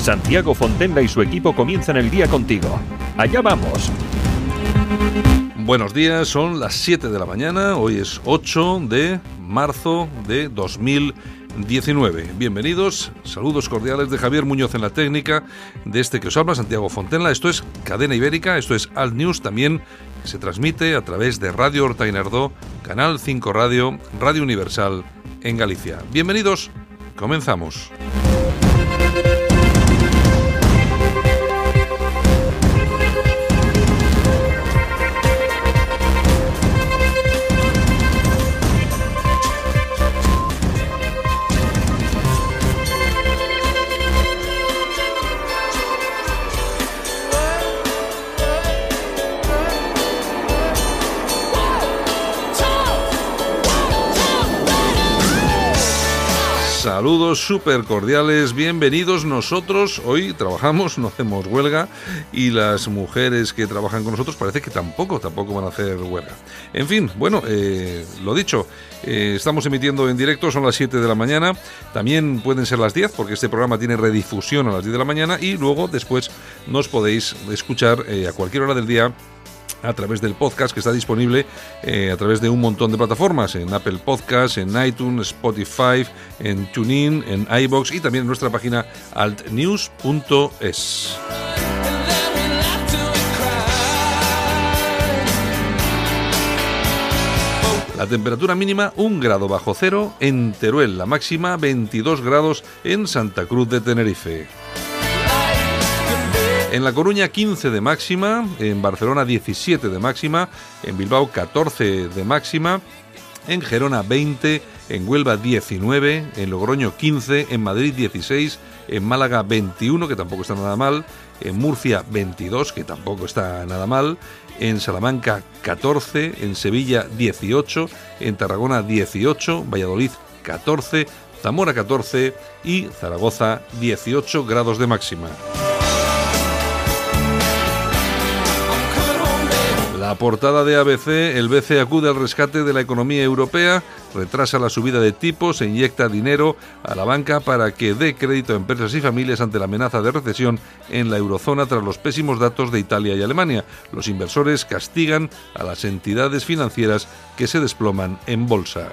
Santiago Fontenla y su equipo comienzan el día contigo. Allá vamos. Buenos días, son las 7 de la mañana, hoy es 8 de marzo de 2019. Bienvenidos, saludos cordiales de Javier Muñoz en la técnica, de este que os habla, Santiago Fontenla. Esto es Cadena Ibérica, esto es Alt News, también se transmite a través de Radio Hortainardó, Canal 5 Radio, Radio Universal en Galicia. Bienvenidos, comenzamos. Saludos súper cordiales, bienvenidos. Nosotros hoy trabajamos, no hacemos huelga y las mujeres que trabajan con nosotros parece que tampoco, tampoco van a hacer huelga. En fin, bueno, eh, lo dicho, eh, estamos emitiendo en directo, son las 7 de la mañana, también pueden ser las 10 porque este programa tiene redifusión a las 10 de la mañana y luego después nos podéis escuchar eh, a cualquier hora del día a través del podcast que está disponible eh, a través de un montón de plataformas, en Apple Podcasts, en iTunes, Spotify, en TuneIn, en iBox y también en nuestra página altnews.es. La temperatura mínima 1 grado bajo cero en Teruel, la máxima 22 grados en Santa Cruz de Tenerife. En La Coruña 15 de máxima, en Barcelona 17 de máxima, en Bilbao 14 de máxima, en Gerona 20, en Huelva 19, en Logroño 15, en Madrid 16, en Málaga 21, que tampoco está nada mal, en Murcia 22, que tampoco está nada mal, en Salamanca 14, en Sevilla 18, en Tarragona 18, Valladolid 14, Zamora 14 y Zaragoza 18 grados de máxima. La portada de ABC, el BCE acude al rescate de la economía europea, retrasa la subida de tipos e inyecta dinero a la banca para que dé crédito a empresas y familias ante la amenaza de recesión en la eurozona tras los pésimos datos de Italia y Alemania. Los inversores castigan a las entidades financieras que se desploman en bolsa.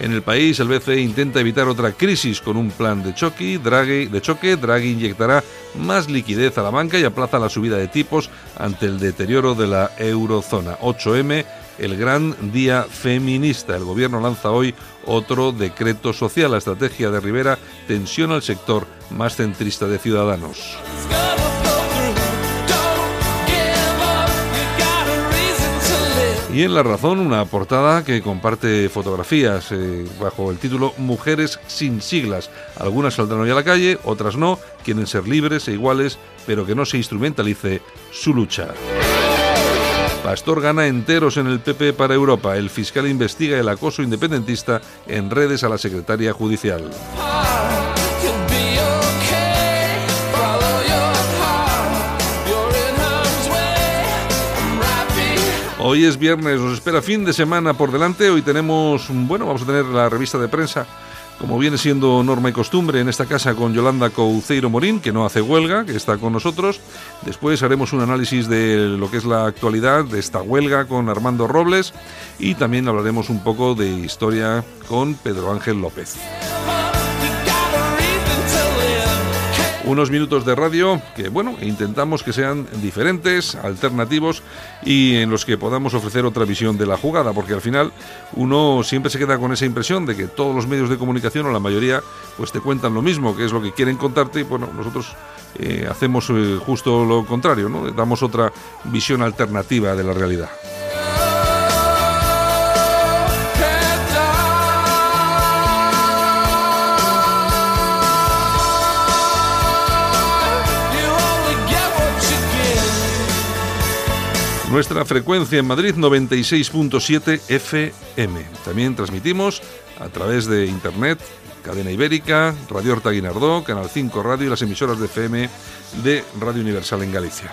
En el país, el BCE intenta evitar otra crisis con un plan de choque. Draghi, de choque. Draghi inyectará más liquidez a la banca y aplaza la subida de tipos ante el deterioro de la eurozona. 8M, el gran día feminista. El gobierno lanza hoy otro decreto social. La estrategia de Rivera tensiona el sector más centrista de Ciudadanos. Y en La Razón, una portada que comparte fotografías eh, bajo el título Mujeres sin siglas. Algunas saldrán hoy a la calle, otras no, quieren ser libres e iguales, pero que no se instrumentalice su lucha. Pastor gana enteros en el PP para Europa. El fiscal investiga el acoso independentista en redes a la secretaria judicial. Hoy es viernes, nos espera fin de semana por delante. Hoy tenemos, bueno, vamos a tener la revista de prensa, como viene siendo norma y costumbre en esta casa con Yolanda Couceiro Morín, que no hace huelga, que está con nosotros. Después haremos un análisis de lo que es la actualidad de esta huelga con Armando Robles y también hablaremos un poco de historia con Pedro Ángel López. Unos minutos de radio que, bueno, intentamos que sean diferentes, alternativos y en los que podamos ofrecer otra visión de la jugada, porque al final uno siempre se queda con esa impresión de que todos los medios de comunicación o la mayoría pues te cuentan lo mismo, que es lo que quieren contarte y bueno, nosotros eh, hacemos eh, justo lo contrario, ¿no? Damos otra visión alternativa de la realidad. Nuestra frecuencia en Madrid 96.7 FM. También transmitimos a través de internet, Cadena Ibérica, Radio Horta Guinardó, Canal 5 Radio y las emisoras de FM de Radio Universal en Galicia.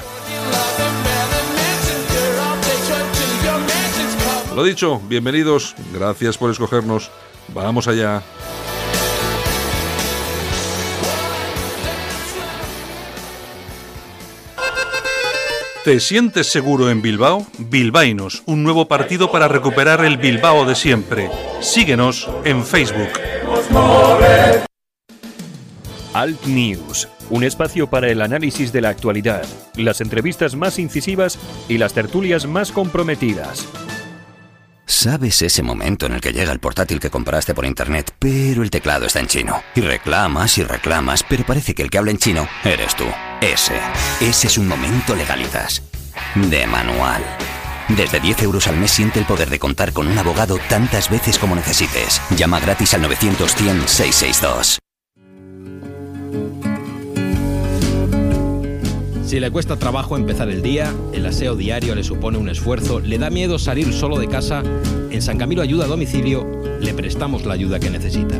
Lo dicho, bienvenidos, gracias por escogernos. Vamos allá. ¿Te sientes seguro en Bilbao? Bilbainos, un nuevo partido para recuperar el Bilbao de siempre. Síguenos en Facebook. Alt News, un espacio para el análisis de la actualidad, las entrevistas más incisivas y las tertulias más comprometidas. ¿Sabes ese momento en el que llega el portátil que compraste por internet, pero el teclado está en chino? Y reclamas y reclamas, pero parece que el que habla en chino eres tú. Ese. Ese es un momento legalizas. De manual. Desde 10 euros al mes siente el poder de contar con un abogado tantas veces como necesites. Llama gratis al 900-100-662. Si le cuesta trabajo empezar el día, el aseo diario le supone un esfuerzo, le da miedo salir solo de casa, en San Camilo Ayuda a Domicilio le prestamos la ayuda que necesita.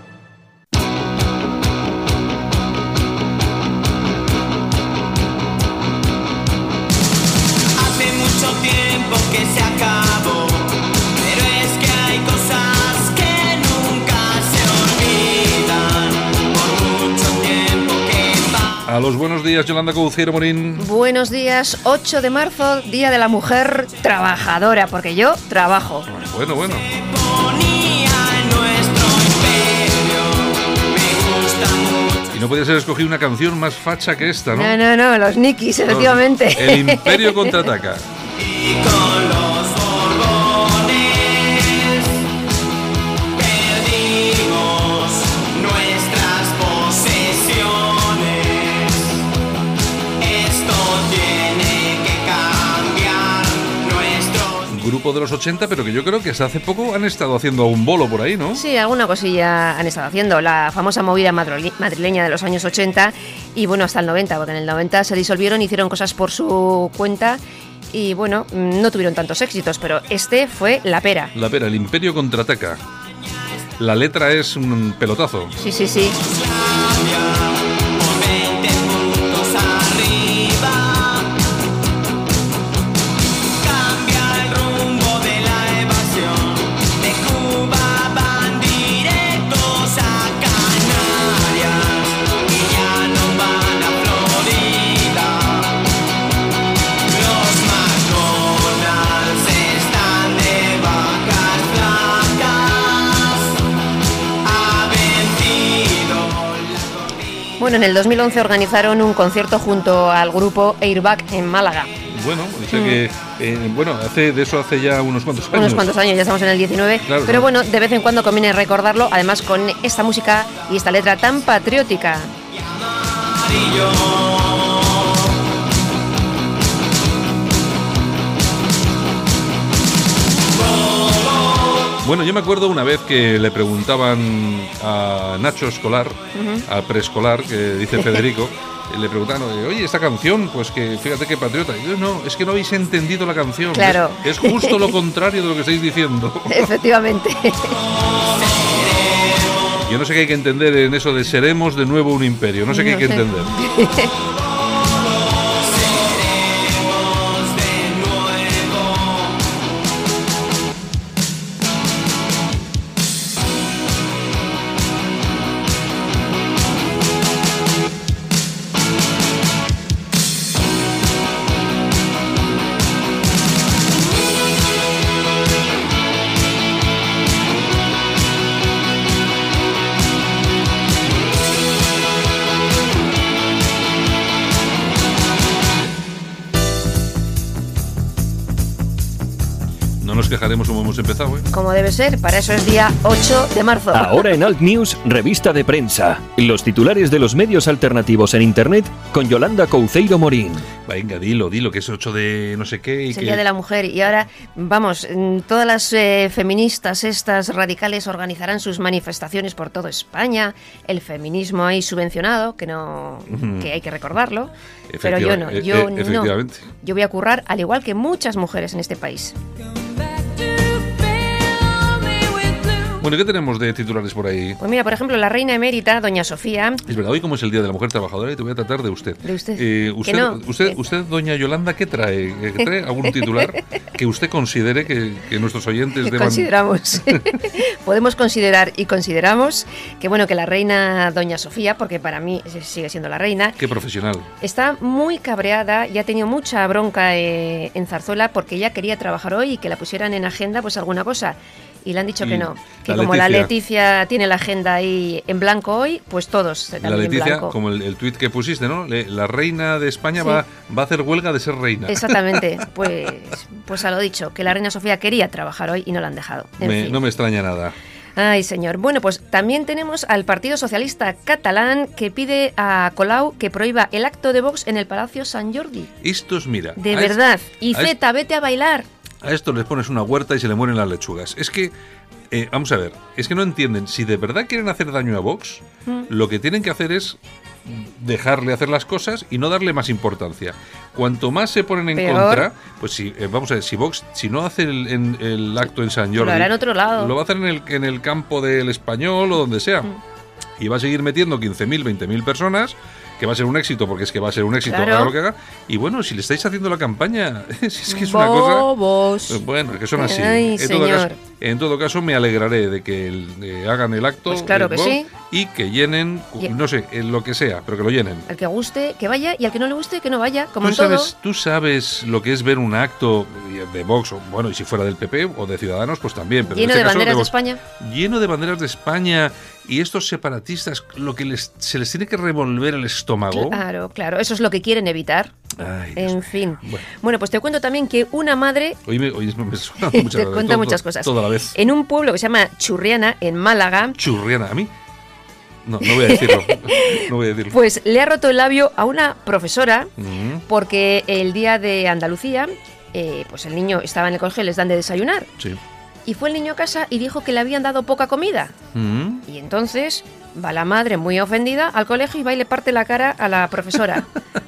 Buenos días, Yolanda Cauciero Morín. Buenos días, 8 de marzo, Día de la Mujer Trabajadora, porque yo trabajo. Bueno, bueno. Y no podía ser escogido una canción más facha que esta, ¿no? No, no, no, los Nikis, efectivamente. El Imperio contraataca. Grupo de los 80, pero que yo creo que hasta hace poco han estado haciendo un bolo por ahí, ¿no? Sí, alguna cosilla han estado haciendo. La famosa movida madrileña de los años 80 y bueno, hasta el 90, porque en el 90 se disolvieron, hicieron cosas por su cuenta y bueno, no tuvieron tantos éxitos, pero este fue la pera. La pera, el Imperio contraataca. La letra es un pelotazo. Sí, sí, sí. Bueno, en el 2011 organizaron un concierto junto al grupo Airbag en Málaga. Bueno, que, eh, bueno, hace, de eso hace ya unos cuantos años. Mm. unos cuantos años, ya estamos en el 19, Claro, pero claro. bueno, de vez en cuando conviene recordarlo, además con esta música y esta letra tan patriótica. Bueno, yo me acuerdo una vez que le preguntaban a Nacho Escolar, al preescolar, que dice Federico, le preguntaban, oye, esta canción, pues que fíjate qué patriota. Y yo, no, es que no habéis entendido la canción. Claro. Es, es justo lo contrario de lo que estáis diciendo. Efectivamente. Yo no sé qué hay que entender en eso de seremos de nuevo un imperio. No sé qué hay que sé. entender. quejaremos como hemos empezado, ¿eh? Como debe ser, para eso es día 8 de marzo. Ahora en Alt News, revista de prensa. Los titulares de los medios alternativos en Internet con Yolanda Couceiro Morín. Venga, dilo, dilo, que es 8 de no sé qué. Y Es el que... Día de la Mujer y ahora, vamos, mm, todas las eh, feministas estas radicales organizarán sus manifestaciones por toda España, el feminismo ahí subvencionado, que no que hay que recordarlo, pero yo no, Efectiva- yo e- e- no. efectivamente. Yo voy a currar al igual que muchas mujeres en este país. Bueno, ¿qué tenemos de titulares por ahí? Pues mira, por ejemplo, la reina emérita, doña Sofía, Es verdad, hoy como es el Día de la Mujer Trabajadora y te voy a tratar de usted. De usted. Eh, usted, no, usted, que- usted, doña Yolanda, ¿qué trae? Eh, ¿Qué trae algún titular que usted considere que, que nuestros oyentes deban... consideramos, podemos considerar y consideramos que bueno que la reina doña Sofía, porque para mí sigue siendo la reina, Qué profesional. Está muy cabreada y ha tenido mucha bronca eh, en Zarzuela porque ella quería trabajar hoy y que la pusieran en agenda pues alguna cosa. Y le han dicho Y que no. Que la como la Leticia. Leticia tiene la agenda ahí en blanco hoy, pues todos La también en Leticia, blanco. como el, el tuit que pusiste, ¿no? Le- la reina de España Sí. va, va a hacer huelga de ser reina. Exactamente, pues, pues a lo dicho, que la reina Sofía quería trabajar hoy y no la han dejado. Me- no me extraña nada. Ay, señor. Bueno, pues también tenemos al Partido Socialista Catalán que pide a Colau que prohíba el acto de Vox en el Palacio San Jordi. Estos, mira. De verdad. Y Zeta, vete a bailar. A esto les pones una huerta y se le mueren las lechugas. Es que, eh, vamos a ver, es que no entienden. Si de verdad quieren hacer daño a Vox, Mm. lo que tienen que hacer es dejarle hacer las cosas y no darle más importancia. Cuanto más se ponen en Peor. contra, pues si, eh, vamos a ver, si Vox, si no hace el, en- el acto en San Jordi, hará en otro lado. lo va a hacer en el, en el campo del español o donde sea. Mm. Y va a seguir metiendo 15.000, 20.000 personas, que va a ser un éxito, porque es que va a ser un éxito, Claro. haga lo que haga. Y bueno, si le estáis haciendo la campaña, si es que es una cosa... Bobos. Eh, Bueno, que son así. Ay, en, todo caso, en todo caso, me alegraré de que el- eh, hagan el acto Pues claro eh, que sí. Y que llenen, Y- no sé, en lo que sea, pero que lo llenen. Al que guste, que vaya, y al que no le guste, que no vaya, como ¿Tú en todo. sabes, tú sabes lo que es ver un acto de Vox, o bueno, y si fuera del PP o de Ciudadanos, pues también. Pero en Lleno este de caso, banderas de Vox. España. Lleno de banderas de España y estos separatistas, lo que les, se les tiene que revolver el estómago. Claro, claro, eso es lo que quieren evitar. Ay, En fin. Bueno. Bueno, pues te cuento también que una madre Hoy me, hoy me suena te muchas, cuenta todo- muchas cosas. Toda la vez. En un pueblo que se llama Churriana, en Málaga, Churriana, ¿a mí? No, no voy a decirlo. no voy a decirlo. pues le ha roto el labio a una profesora porque el día de Andalucía, eh, pues el niño estaba en el colegio y les dan de desayunar. sí. Y fue el niño a casa y dijo que le habían dado poca comida. Y entonces va la madre muy ofendida al colegio y va y le parte la cara a la profesora.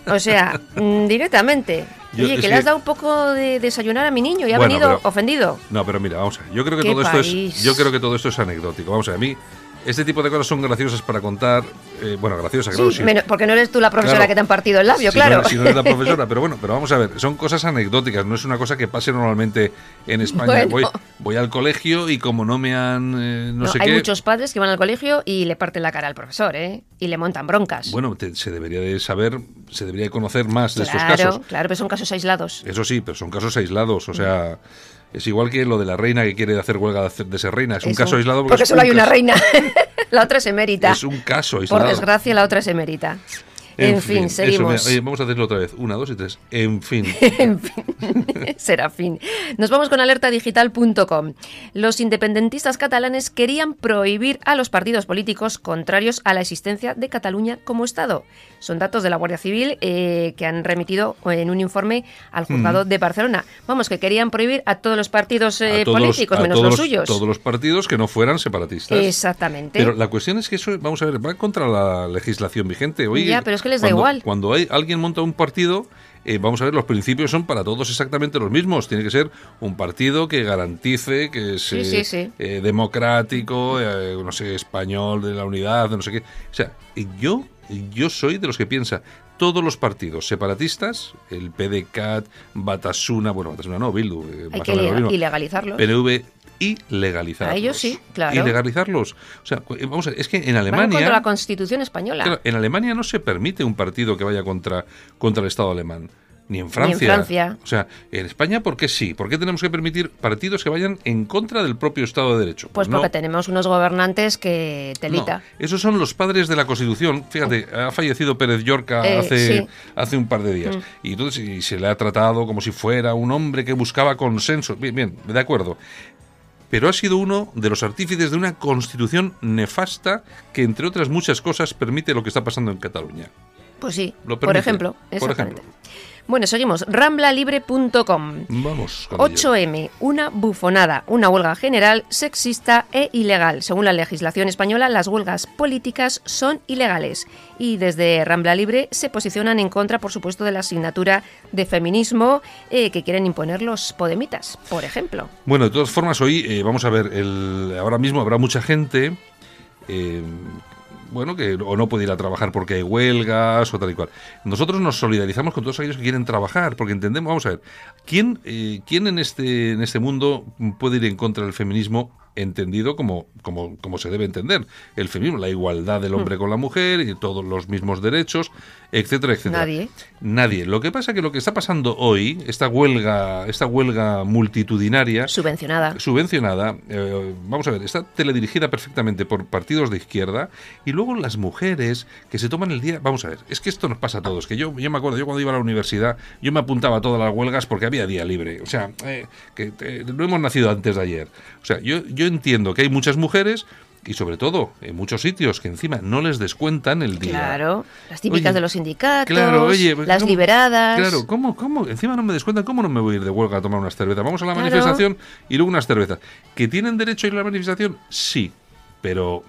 O sea, mm, directamente. Yo- Oye, que le has dado un poco de desayunar a mi niño y ha Bueno, venido pero- ofendido. No, pero mira, vamos a ver. Yo creo que ¿Qué todo esto es. Yo creo que todo esto es anecdótico. Vamos a ver, a mí. Este tipo de cosas son graciosas para contar. eh, bueno, graciosas, claro. Sí, sí. menos- porque no eres tú la profesora Claro. que te han partido el labio, Si claro. No, si no eres la profesora, pero bueno, pero vamos a ver, son cosas anecdóticas, no es una cosa que pase normalmente en España. Bueno. Voy, voy al colegio y como no me han, eh, no, No, sé hay qué, muchos padres que van al colegio y le parten la cara al profesor, ¿eh? Y le montan broncas. bueno, te- se debería de saber, se debería de conocer más de estos claro, casos. claro, pero son casos aislados. Eso sí, pero son casos aislados, o sea, es igual que lo de la reina que quiere hacer huelga de ser reina, es un caso aislado Porque es solo un hay una reina. la otra es emérita. Es un caso Por aislado. desgracia, la otra es emérita. En, fin, seguimos. oye, vamos a hacerlo otra vez. Una, dos y tres. En fin. en fin, Serafín. Nos vamos con alertadigital.com. Los independentistas catalanes querían prohibir a los partidos políticos contrarios a la existencia de Cataluña como Estado. Son datos de la Guardia Civil eh, que han remitido en un informe al juzgado de Barcelona. Vamos, que querían prohibir a todos los partidos eh, todos, políticos, menos todos los suyos. Todos los partidos que no fueran separatistas. Exactamente. Pero la cuestión es que eso, vamos a ver, va contra la legislación vigente. Oye, Ya, pero es que les da cuando- igual. Cuando hay, alguien monta un partido, eh, vamos a ver, los principios son para todos exactamente los mismos. Tiene que ser un partido que garantice que es Sí, eh, sí, sí. eh, democrático, eh, no sé, español, de la unidad, de no sé qué. O sea, yo, yo soy de los que piensa todos los partidos separatistas, el PDCAT, Batasuna, bueno, Batasuna no, Bildu, Hay que ilegalizarlos. PNV y legalizarlos. A ellos sí, claro. Y legalizarlos. O sea, vamos a ver, es que en Van Alemania. contra la Constitución española. claro, en Alemania no se permite un partido que vaya contra, contra el Estado alemán. Ni en Francia. Francia. O sea, en España, ¿por qué sí? ¿Por qué tenemos que permitir partidos que vayan en contra del propio Estado de Derecho? Pues no. porque tenemos unos gobernantes que telita. No, esos son los padres de la Constitución. Fíjate, ha fallecido Pérez Llorca Eh, hace, sí. hace un par de días. Mm. Y entonces y se le ha tratado como si fuera un hombre que buscaba consenso. Bien, bien, de acuerdo. Pero ha sido uno de los artífices de una constitución nefasta que, entre otras muchas cosas, permite lo que está pasando en Cataluña. Pues sí, Lo por ejemplo. por ejemplo. Bueno, seguimos. Ramblalibre.com. Vamos con ello. 8M, una bufonada, una huelga general sexista e ilegal. Según la legislación española, las huelgas políticas son ilegales. Y desde Rambla Libre se posicionan en contra, por supuesto, de la asignatura de feminismo eh, que quieren imponer los podemitas, por ejemplo. Bueno, de todas formas, hoy eh, vamos a ver, el, ahora mismo habrá mucha gente, eh, bueno, que o no puede ir a trabajar porque hay huelgas o tal y cual. Nosotros nos solidarizamos con todos aquellos que quieren trabajar, porque entendemos, vamos a ver, ¿quién, eh, quién en, este, en este mundo puede ir en contra del feminismo entendido como, como, como se debe entender? El feminismo, la igualdad del hombre con la mujer y todos los mismos derechos, etcétera, etcétera. Nadie. Nadie. Lo que pasa es que lo que está pasando hoy, esta huelga, esta huelga multitudinaria, Subvencionada. subvencionada, eh, vamos a ver, está teledirigida perfectamente por partidos de izquierda y luego las mujeres que se toman el día, vamos a ver, es que esto nos pasa a todos, que yo, yo me acuerdo, yo cuando iba a la universidad, yo me apuntaba a todas las huelgas porque había día libre, o sea, eh, que eh, no hemos nacido antes de ayer, o sea, yo, yo entiendo que hay muchas mujeres y sobre todo en muchos sitios que encima no les descuentan el día. Claro, las típicas Oye, de los sindicatos, Claro, oye, las ¿cómo- liberadas. Claro, ¿cómo, cómo? Encima no me descuentan, ¿cómo no me voy a ir de huelga a tomar unas cervezas? Vamos a la Claro. manifestación y luego unas cervezas. ¿Que tienen derecho a ir a la manifestación? Sí, pero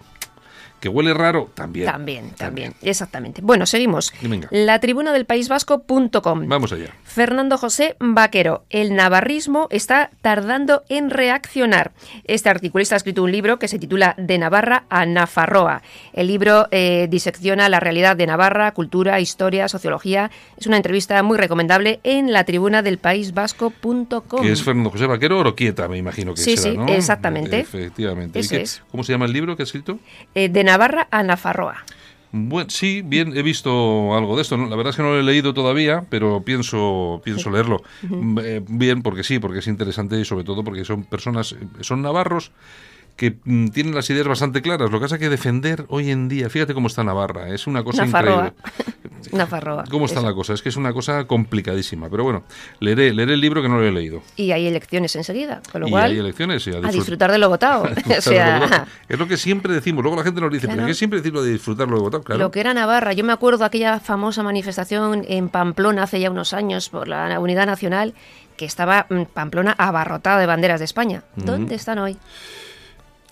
que huele raro, también. También, también, exactamente. Bueno, seguimos. Venga. La tribuna del País Vasco.com. Vamos allá. Fernando José Vaquero, el navarrismo está tardando en reaccionar. Este articulista ha escrito un libro que se titula De Navarra a Nafarroa. El libro eh, disecciona la realidad de Navarra, cultura, historia, sociología. Es una entrevista muy recomendable en la tribuna del País Vasco.com. Que es Fernando José Vaquero Oroquieta, me imagino que Sí, será, sí, ¿no? exactamente. Efectivamente. ¿Y Ese qué- es. ¿Cómo se llama el libro que ha escrito? Eh, de Navarra a Nafarroa. Bueno, sí, bien, he visto algo de esto. ¿no? La verdad es que no lo he leído todavía, pero pienso, pienso leerlo. Eh, bien, porque sí, porque es interesante y sobre todo porque son personas, eh, son navarros que mm, tienen las ideas bastante claras. Lo que pasa es que defender hoy en día, fíjate cómo está Navarra, es una cosa Nafarroa. increíble. Nafarroa. ¿Cómo está eso. la cosa? Es que es una cosa complicadísima. Pero bueno, leeré, leeré el libro que no lo he leído. Y hay elecciones enseguida, con lo y cual hay elecciones y a, a disfrut- disfrutar de lo votado. o lo votado. Es lo que siempre decimos. Luego la gente nos dice, Claro. pero ¿qué siempre decir lo de disfrutar lo de votar? Claro. Lo que era Navarra, yo me acuerdo aquella famosa manifestación en Pamplona hace ya unos años por la Unidad Nacional, que estaba mm, Pamplona abarrotada de banderas de España. ¿Dónde están hoy?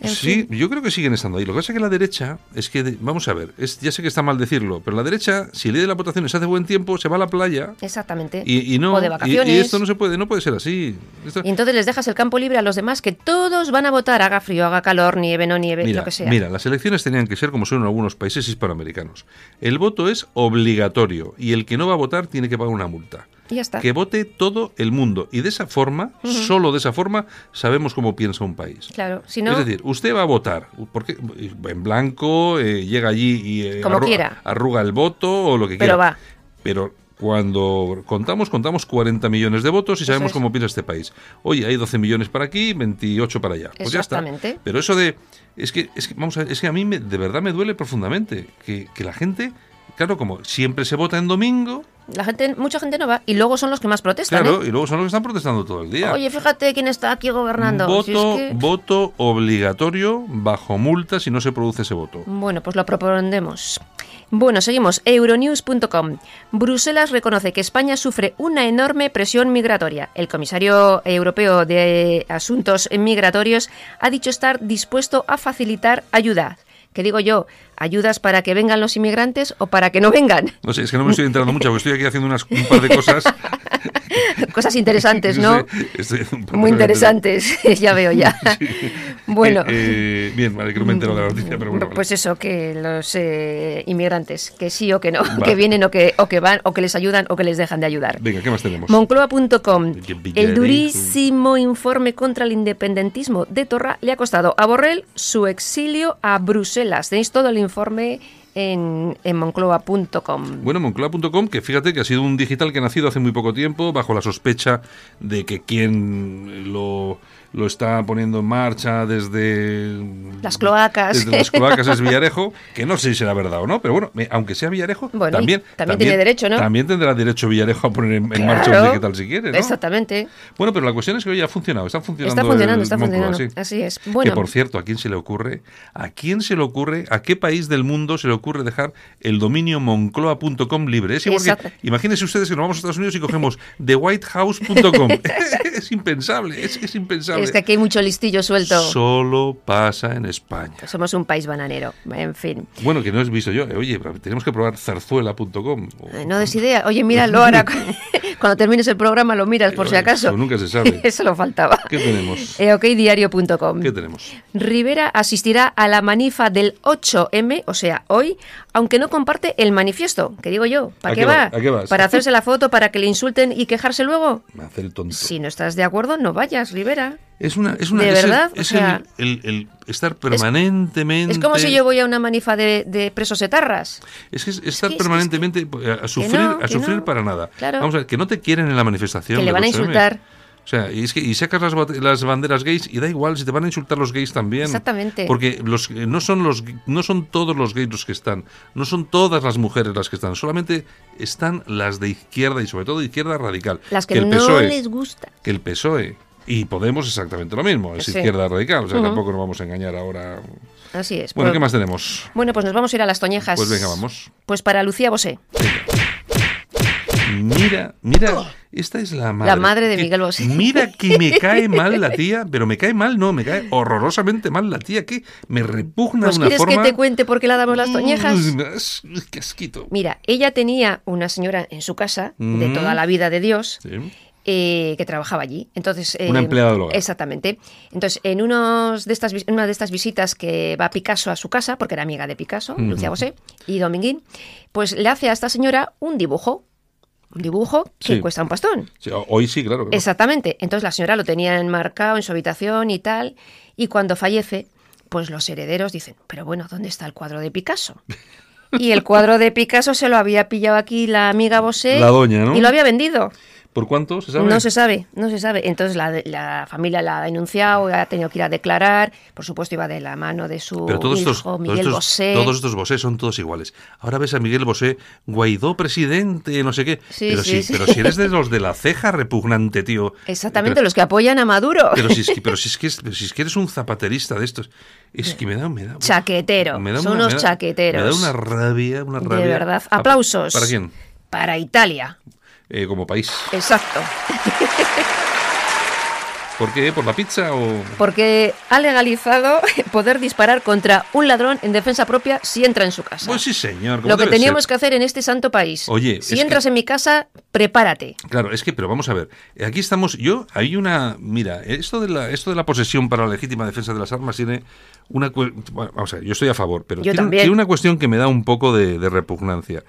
Sí, fin. yo creo que siguen estando ahí. Lo que pasa es que la derecha es que, de- vamos a ver, es, ya sé que está mal decirlo, pero la derecha, si el día de las votaciones hace buen tiempo, se va a la playa Exactamente. y, y no. o de y- vacaciones. Y, esto no se puede, no puede ser así. Esto- Y entonces les dejas el campo libre a los demás que todos van a votar, haga frío, haga calor, nieve, no nieve, Mira, lo que sea. mira, las elecciones tenían que ser como son en algunos países hispanoamericanos. El voto es obligatorio y el que no va a votar tiene que pagar una multa. Y ya está. Que vote todo el mundo. Y de esa forma, solo de esa forma, sabemos cómo piensa un país. Claro, si no, Es decir, usted va a votar, porque en blanco, eh, llega allí y eh, Como arruga, quiera. arruga el voto o lo que Pero quiera. va. Pero cuando contamos, contamos 40 millones de votos y sabemos es. cómo piensa este país. Oye, hay 12 millones para aquí, 28 para allá. Pues ya está. Pero eso de... Es que, es que, vamos a ver, es que a mí me- de verdad me duele profundamente que, que la gente, claro, como siempre se vota en domingo, la gente, mucha gente no va y luego son los que más protestan. claro, ¿eh? y luego son los que están protestando todo el día. Oye, fíjate quién está aquí gobernando. Si es Voto, que- voto obligatorio bajo multa si no se produce ese voto. Bueno, pues lo propondremos. Bueno, seguimos. Euronews.com. Bruselas reconoce que España sufre una enorme presión migratoria. El comisario europeo de Asuntos Migratorios ha dicho estar dispuesto a facilitar ayuda. ¿Qué digo yo? ¿Ayudas para que vengan los inmigrantes o para que no vengan? No sé, es que no me estoy enterando mucho, porque estoy aquí haciendo unas, un par de cosas. Cosas interesantes, ¿no? Estoy- estoy Muy interesantes, ya veo ya. Bueno. Eh, eh, bien, vale, que no me entero de la noticia, pero bueno. vale. Pues eso, que los eh, inmigrantes, que sí o que no, Vale. que vienen o que, o que van, o que les ayudan o que les dejan de ayudar. Venga, ¿qué más tenemos? Moncloa.com. El durísimo informe contra el independentismo de Torra le ha costado a Borrell su exilio a Bruselas. Tenéis todo el informe en, moncloa.com. Bueno, Moncloa.com, que fíjate que ha sido un digital que ha nacido hace muy poco tiempo, bajo la sospecha de que quien lo, lo está poniendo en marcha desde Las cloacas. Desde las cloacas es Villarejo, que no sé si será verdad o no, pero bueno, aunque sea Villarejo, Bueno, también, también tiene derecho, ¿no? También tendrá derecho Villarejo a poner en, en Claro. marcha un digital si quiere, ¿no? Exactamente. Bueno, pero la cuestión es que hoy ha funcionado, está funcionando. Está funcionando, está Moncloa, funcionando. sí. Así es. Bueno. Que por cierto, ¿a quién se le ocurre? ¿A quién se le ocurre? ¿A qué país del mundo se le ocurre dejar el dominio moncloa.com libre? Es igual Exacto. que, imagínense ustedes que nos vamos a Estados Unidos y cogemos thewhitehouse.com. es impensable, es, es impensable. Es que aquí hay mucho listillo suelto. Solo pasa en España. Somos un país bananero. En fin. Bueno, que no has visto yo. Oye, tenemos que probar zarzuela.com. o- No des idea. Oye, míralo ahora. Cuando termines el programa lo miras por si acaso. eso nunca se sabe. Eso lo faltaba. ¿Qué tenemos? Eh, okdiario.com. ¿Qué tenemos? Rivera asistirá a la manifa del 8M, o sea, hoy, aunque no comparte el manifiesto. ¿Qué digo yo? ¿Para ¿A qué, qué va? va? ¿A qué vas? ¿Para hacerse la foto, para que le insulten y quejarse luego? Me hace el tonto. Si no estás de acuerdo, no vayas, Rivera. Es una, es una, ¿De es el- verdad? O es sea, el, el- el estar permanentemente. Es como si yo voy a una manifa de, de presos etarras. Es que es estar que- es que- permanentemente eh, a sufrir, no, a que sufrir no. para nada. Claro. Vamos a ver, que no te quieren en la manifestación. Que le van a 8M. insultar. O sea, y, es que, y sacas las, banderas gays y da igual si te van a insultar los gays también. Exactamente. Porque los, eh, no, son los, no son todos los gays los que están, no son todas las mujeres las que están, solamente están las de izquierda y sobre todo de izquierda radical. Las que, el no PSOE, les gusta. que el PSOE y Podemos exactamente lo mismo, es Sí. izquierda radical, o sea, tampoco nos vamos a engañar ahora. Así es. Bueno, ¿qué más tenemos? Bueno, pues nos vamos a ir a las toñejas. Pues venga, vamos. Pues para Lucía Bosé. Mira, mira, esta es la madre. La madre de Miguel Bosé. Mira que me cae mal la tía, pero me cae mal, no, me cae horrorosamente mal la tía, que me repugna de una ¿quieres forma. que te cuente por qué la damos las toñejas? Uy, qué asquito. Mira, ella tenía una señora en su casa, de Mm. toda la vida de Dios, Sí. Eh, que trabajaba allí. Entonces, eh, Una empleada del hogar. Exactamente. Entonces, en, unos de estas, en una de estas visitas que va Picasso a su casa, porque era amiga de Picasso. Lucía Bosé y Dominguín, pues le hace a esta señora un dibujo. Un dibujo que Sí. cuesta un pastón. Sí, hoy sí, claro. claro. Exactamente. Entonces la señora lo tenía enmarcado en su habitación y tal. Y cuando fallece, pues los herederos dicen, pero bueno, ¿dónde está el cuadro de Picasso? Y el cuadro de Picasso se lo había pillado aquí la amiga Bosé. La doña, ¿no? Y lo había vendido. ¿Por cuánto se sabe? No se sabe, no se sabe. Entonces la, la familia la ha denunciado, ha tenido que ir a declarar. Por supuesto, iba de la mano de su Pero todos hijo, estos, todos Miguel estos, Bosé. todos estos Bosé son todos iguales. Ahora ves a Miguel Bosé, Guaidó presidente, no sé qué. Sí, pero, sí, pero si eres de los de la ceja repugnante, tío. Exactamente, Pero- los que apoyan a Maduro. Pero si es que, pero si es que, es- pero si es que eres un zapaterista de estos, es que me da, me da Chaquetero, me da son una- unos me da- chaqueteros. Me da una rabia, una rabia. de verdad. Aplausos. ¿Para quién? Para Italia. Eh, como país. Exacto. ¿Por qué? ¿Por la pizza o...? Porque ha legalizado poder disparar contra un ladrón en defensa propia si entra en su casa. Pues sí, señor. Lo que teníamos ser. que hacer en este santo país. Oye, si entras que- en mi casa, prepárate. Claro, es que, pero vamos a ver, aquí estamos, yo, hay una, mira, esto de la, esto de la posesión para la legítima defensa de las armas tiene una, bueno, vamos a ver, yo estoy a favor, pero tiene, una cuestión que me da un poco de, de repugnancia.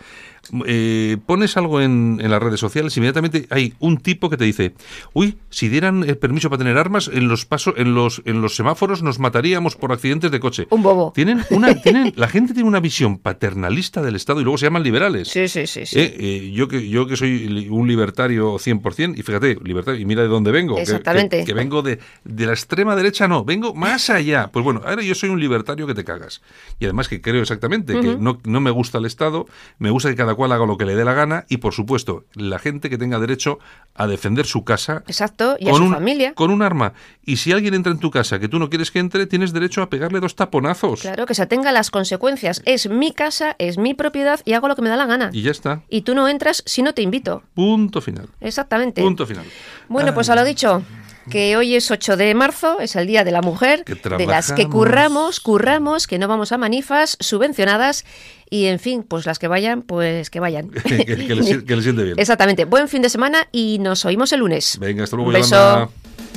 Eh, pones algo en, en las redes sociales, inmediatamente hay un tipo que te dice, uy, si dieran el permiso para tener armas en los pasos, en los, en los semáforos nos mataríamos por accidentes de coche. Un bobo. Tienen una, tienen, la gente tiene una visión paternalista del Estado y luego se llaman liberales. Sí, sí, sí. sí. Eh, eh, yo que yo que soy un libertario 100%, y fíjate, libertario, y mira de dónde vengo. que- Exactamente. Que, que vengo de, de la extrema derecha, no, vengo más allá. Pues bueno, ahora yo soy un libertario que te cagas. Y además que creo exactamente que no, no me gusta el Estado, me gusta que cada cual haga lo que le dé la gana, y por supuesto, la gente que tenga derecho a defender su casa. Exacto, y a su un, familia. Con un arma. Y si alguien entra en tu casa que tú no quieres que entre, tienes derecho a pegarle dos taponazos. Claro, que se atenga a las consecuencias. Es mi casa, es mi propiedad y hago lo que me da la gana. Y ya está. Y tú no entras si no te invito. Punto final. Exactamente. Punto final. Bueno, pues a lo dicho, que hoy es 8 de marzo, es el Día de la Mujer, Que de las que curramos, curramos, que no vamos a manifas subvencionadas y, en fin, pues las que vayan, pues que vayan. que, que le, si- que siente bien. Exactamente. Buen fin de semana y nos oímos el lunes. Venga, hasta luego, Un beso. Yolanda.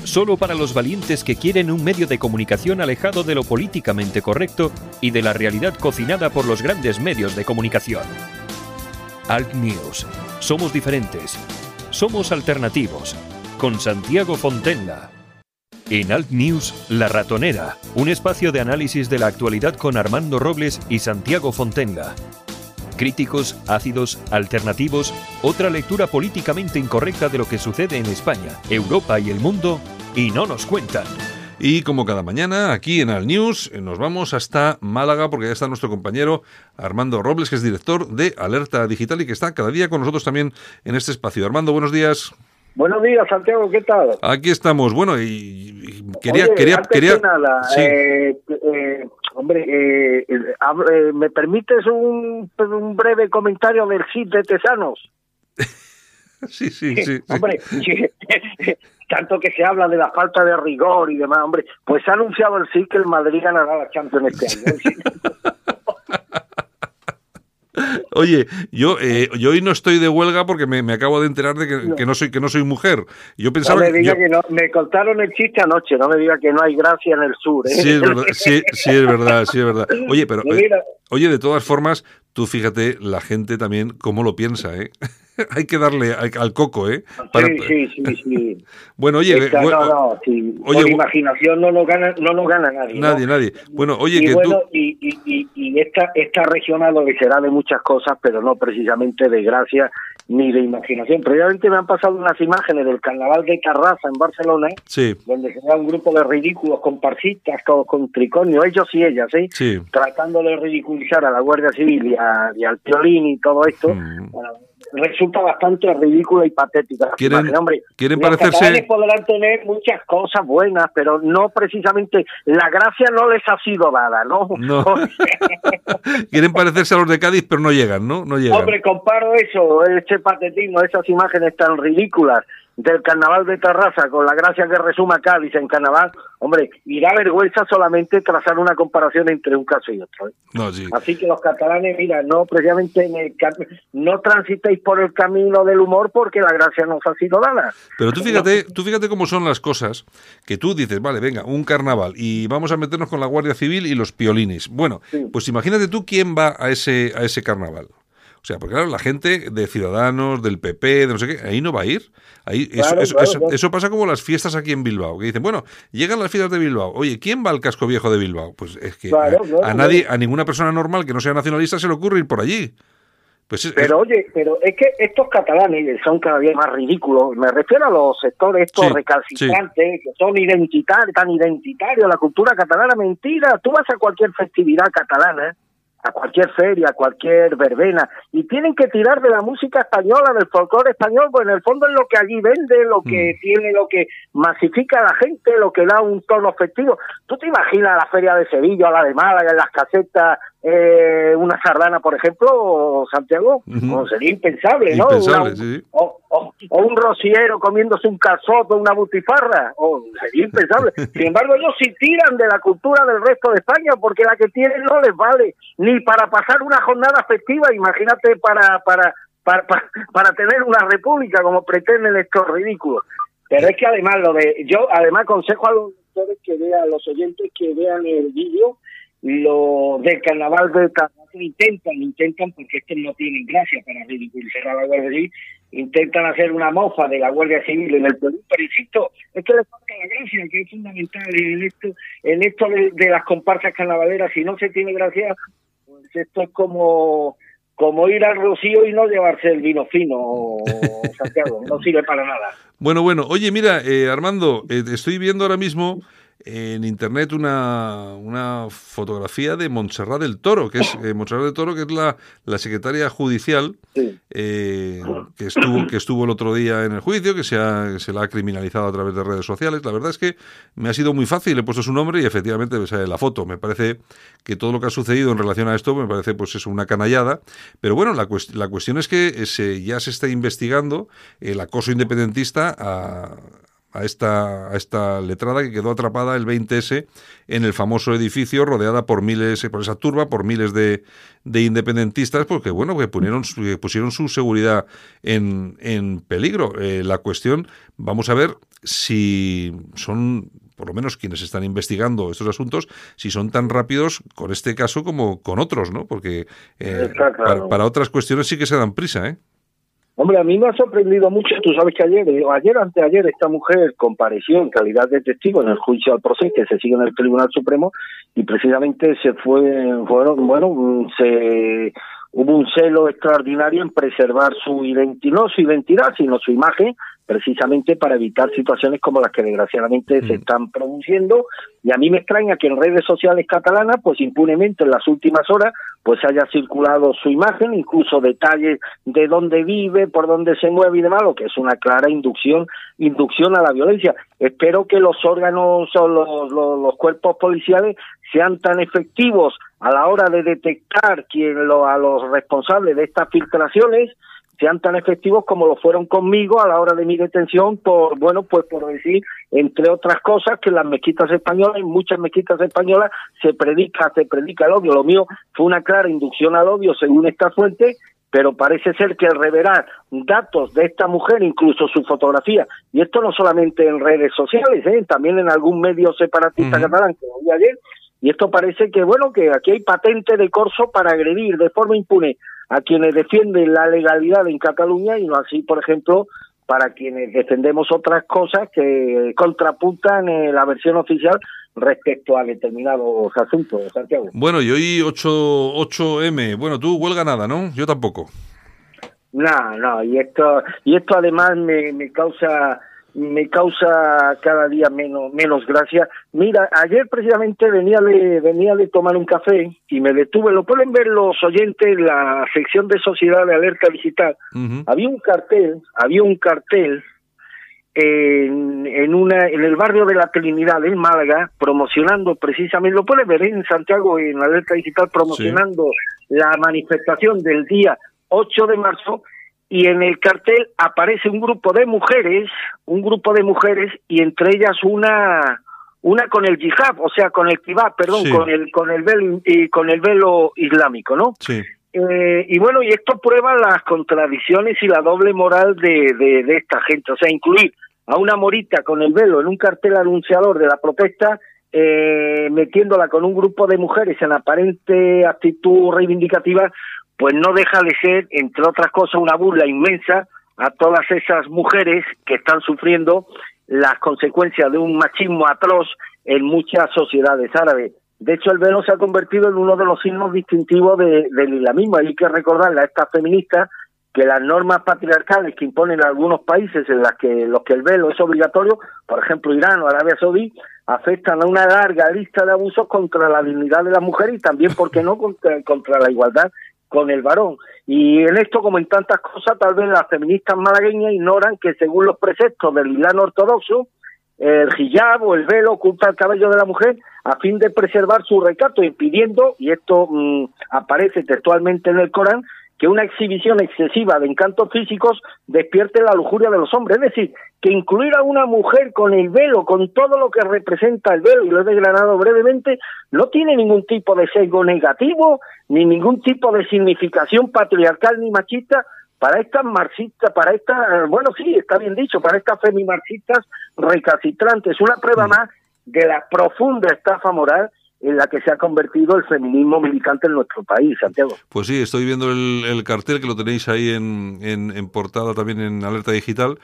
Solo para los valientes que quieren un medio de comunicación alejado de lo políticamente correcto y de la realidad cocinada por los grandes medios de comunicación. Alt News. Somos diferentes. Somos alternativos. Con Santiago Fontenla. En Alt News, La Ratonera, un espacio de análisis de la actualidad con Armando Robles y Santiago Fontenga. Críticos, ácidos, alternativos, otra lectura políticamente incorrecta de lo que sucede en España, Europa y el mundo, y no nos cuentan. Y como cada mañana, aquí en Al News, nos vamos hasta Málaga porque ya está nuestro compañero Armando Robles, que es director de Alerta Digital y que está cada día con nosotros también en este espacio. Armando, buenos días. Buenos días, Santiago, ¿qué tal? Aquí estamos. Bueno, y, y quería, Oye, quería, antes quería. que nada, sí. eh, eh, hombre, eh, eh, ¿me permites un, un breve comentario del hit de Tesanos? sí, sí, sí, sí. Hombre, tanto que se habla de la falta de rigor y demás, hombre, pues ha anunciado el sí que el Madrid ganará la Champions este año. Oye, yo, eh, yo hoy no estoy de huelga porque me, me acabo de enterar de que, que no soy que no soy mujer. Yo No pensaba me diga yo- que no, me contaron el chiste anoche, no me diga que no hay gracia en el sur. ¿eh? Sí, es verdad, sí, sí, es verdad, sí, es verdad. Oye, pero, eh, oye, de todas formas, tú fíjate la gente también cómo lo piensa, ¿eh? Hay que darle al, al coco, ¿eh? Para- sí, sí, sí, sí. Bueno, oye, Esta- bueno, no, no, sí. oye, Por imaginación no nos gana, no nos gana nadie. ¿no? nadie, nadie. Bueno, oye, y que bueno, tú... y, y, y, y esta, esta región adolecerá de muchas cosas, pero no precisamente de gracia ni de imaginación. Previamente me han pasado unas imágenes del carnaval de Carraza en Barcelona, Sí, donde se ve un grupo de ridículos comparsistas con, con triconio, ellos y ellas, ¿eh? sí. tratando de ridiculizar a la Guardia Civil y, a- y al Piolín y todo esto, Mm. bueno, resulta bastante ridícula y patética. Quieren-. Hombre, quieren los parecerse- podrán tener muchas cosas buenas, pero no precisamente la gracia no les ha sido dada, ¿no? No. Quieren parecerse a los de Cádiz, pero no llegan, ¿no? No llegan. Hombre, comparo eso, este patetismo, esas imágenes tan ridículas del carnaval de Terraza con la gracia que resuma Cádiz en carnaval, hombre, y da vergüenza solamente trazar una comparación entre un caso y otro. ¿eh? No, sí. Así que los catalanes, mira, no precisamente en el no transitéis por el camino del humor porque la gracia nos ha sido dada. Pero tú fíjate, tú fíjate cómo son las cosas, que tú dices, vale, venga, un carnaval y vamos a meternos con la Guardia Civil y los piolines. Bueno, Sí. pues imagínate tú quién va a ese a ese carnaval. O sea, porque claro, la gente de Ciudadanos, del PP, de no sé qué, ahí no va a ir. Ahí, eso, Claro, eso, claro, eso- claro. eso pasa como las fiestas aquí en Bilbao, que dicen, bueno, llegan las fiestas de Bilbao. Oye, ¿quién va al casco viejo de Bilbao? Pues es que a, nadie, a ninguna persona normal que no sea nacionalista se le ocurre ir por allí. Pues es- Pero oye, pero es que estos catalanes son cada día más ridículos. Me refiero a los sectores estos Sí, recalcitrantes, que son identitarios, tan identitarios, la cultura catalana, mentira. Tú vas a cualquier festividad catalana, a cualquier feria, a cualquier verbena, y tienen que tirar de la música española, del folclore español, pues en el fondo es lo que allí vende, lo que Mm. tiene, lo que masifica a la gente, lo que da un tono festivo. ¿Tú te imaginas la feria de Sevilla o la de Málaga, en las casetas, eh, una sardana, por ejemplo, Santiago? Pues sería impensable, ¿no? Impensable, Una- sí, sí. O, o- o un rociero comiéndose un calzoto, una butifarra, o sería impensable. Sin embargo, ellos sí tiran de la cultura del resto de España, porque la que tienen no les vale ni para pasar una jornada festiva, imagínate para para para, para, para tener una república como pretenden estos ridículos. Pero es que además lo de yo además aconsejo a los que vean a los oyentes que vean el vídeo lo del carnaval de Carnaval intentan, intentan porque estos no tienen gracia para ridiculizar a la Guardia Civil, intentan hacer una mofa de la Guardia Civil en el Perú, pero insisto, es que les falta la gracia, que es fundamental en esto, en esto de, de las comparsas carnavaleras, si no se tiene gracia, pues esto es como como ir al Rocío y no llevarse el vino fino, Santiago, no sirve para nada. Bueno, bueno, oye, mira, eh, Armando, eh, estoy viendo ahora mismo en internet una, una fotografía de Montserrat del Toro, que es eh, Montserrat del Toro, que es la, la secretaria judicial Sí. eh, que estuvo que estuvo el otro día en el juicio, que se, ha- que se la ha criminalizado a través de redes sociales. La verdad es que me ha sido muy fácil, he puesto su nombre y efectivamente me sale la foto. Me parece que todo lo que ha sucedido en relación a esto me parece pues es una canallada. Pero bueno, la, cuest- la cuestión es que eh, se- ya se está investigando el acoso independentista a a esta, a esta letrada que quedó atrapada el 20S en el famoso edificio, rodeada por miles, por esa turba, por miles de, de independentistas, porque bueno, que pusieron, su- que pusieron su seguridad en, en peligro. Eh, la cuestión, vamos a ver si son por lo menos quienes están investigando estos asuntos, si son tan rápidos con este caso como con otros, ¿no? Porque eh, claro. para, para otras cuestiones sí que se dan prisa, ¿eh? Hombre, a mí me ha sorprendido mucho, tú sabes que ayer, ayer anteayer, esta mujer compareció en calidad de testigo en el juicio al proceso que se sigue en el Tribunal Supremo y precisamente se fue, fueron, bueno, se hubo un celo extraordinario en preservar su identidad, no su identidad, sino su imagen, precisamente para evitar situaciones como las que desgraciadamente se están produciendo. Y a mí me extraña que en redes sociales catalanas, pues impunemente en las últimas horas, pues haya circulado su imagen, incluso detalles de dónde vive, por dónde se mueve y demás, lo que es una clara inducción, inducción a la violencia. Espero que los órganos o los, los, los cuerpos policiales sean tan efectivos a la hora de detectar quién lo, a los responsables de estas filtraciones sean tan efectivos como lo fueron conmigo a la hora de mi detención por, bueno, pues por decir, entre otras cosas, que en las mezquitas españolas, en muchas mezquitas españolas, se predica, se predica el odio. Lo mío fue una clara inducción al odio según esta fuente, pero parece ser que al revelar datos de esta mujer, incluso su fotografía, y esto no solamente en redes sociales, ¿eh? también en algún medio separatista catalán que lo vi ayer, y esto parece que, bueno, que aquí hay patente de corso para agredir de forma impune a quienes defienden la legalidad en Cataluña y no así, por ejemplo, para quienes defendemos otras cosas que contrapuntan eh, la versión oficial respecto a determinados asuntos, Santiago. Bueno, y hoy 8, 8M. Bueno, tú huelga nada, ¿no? Yo tampoco. No, no, y esto, y esto además me, me causa me causa cada día menos menos gracia. Mira, ayer precisamente venía de venía de tomar un café y me detuve. Lo pueden ver los oyentes la sección de sociedad de alerta digital. Había un cartel, había un cartel en, en una en el barrio de la Trinidad en Málaga promocionando precisamente lo puedes ver en Santiago en alerta digital promocionando la manifestación del día 8 de marzo y en el cartel aparece un grupo de mujeres, un grupo de mujeres y entre ellas una una con el yihad, o sea, con el kibab, perdón, Sí. con el con el velo y con el velo islámico, ¿no? Sí. Eh, y bueno, y esto prueba las contradicciones y la doble moral de, de, de esta gente. O sea, incluir a una morita con el velo en un cartel anunciador de la protesta, eh, metiéndola con un grupo de mujeres en aparente actitud reivindicativa, pues no deja de ser, entre otras cosas, una burla inmensa a todas esas mujeres que están sufriendo las consecuencias de un machismo atroz en muchas sociedades árabes. De hecho, el velo se ha convertido en uno de los signos distintivos de- del islamismo. Hay que recordarle a estas feministas que las normas patriarcales que imponen algunos países en las que los que el velo es obligatorio, por ejemplo Irán o Arabia Saudí, afectan a una larga lista de abusos contra la dignidad de la mujer y también, ¿por qué no?, contra la igualdad con el varón. Y en esto, como en tantas cosas, tal vez las feministas malagueñas ignoran que según los preceptos del Islam ortodoxo, el hijab o el velo oculta el cabello de la mujer a fin de preservar su recato, impidiendo, y esto mm, aparece textualmente en el Corán, que una exhibición excesiva de encantos físicos despierte la lujuria de los hombres. Es decir, que incluir a una mujer con el velo, con todo lo que representa el velo, y lo he desgranado brevemente, no tiene ningún tipo de sesgo negativo, ni ningún tipo de significación patriarcal ni machista, para estas marxistas, para estas, bueno, sí, está bien dicho, para estas femimarxistas recalcitrantes, una prueba más de la profunda estafa moral en la que se ha convertido el feminismo militante en nuestro país, Santiago. Pues sí, estoy viendo el, el cartel que lo tenéis ahí en, en, en portada también en Alerta Digital.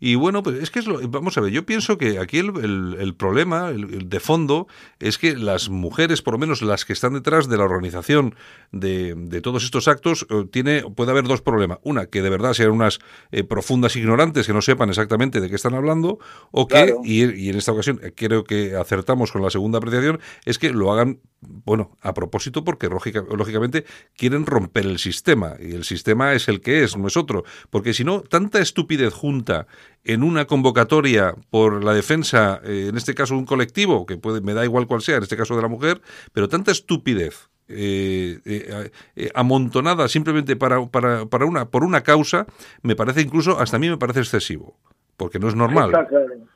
Y bueno, pues es que es lo, vamos a ver, yo pienso que aquí el, el- el problema el- el de fondo es que las mujeres, por lo menos las que están detrás de la organización de, de todos estos actos, eh, tiene, puede haber dos problemas. Una, que de verdad sean unas eh, profundas ignorantes que no sepan exactamente de qué están hablando, o que, Claro. y, y en esta ocasión eh, creo que acertamos con la segunda apreciación, es que lo hagan, bueno, a propósito porque lógica- lógicamente quieren romper el sistema, y el sistema es el que es, no es otro, porque si no, tanta estupidez junta en una convocatoria por la defensa, eh, en este caso un colectivo, que puede, me da igual cual sea, en este caso de la mujer, pero tanta estupidez eh, eh, eh, amontonada simplemente para, para, para una, por una causa, me parece incluso, hasta a mí me parece excesivo, porque no es normal. Está claro.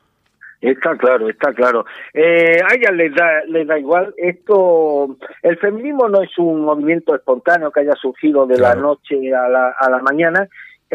Está claro, está claro. Eh, a ellas les da, les da igual. Esto, el feminismo no es un movimiento espontáneo que haya surgido de la noche a la, a la mañana.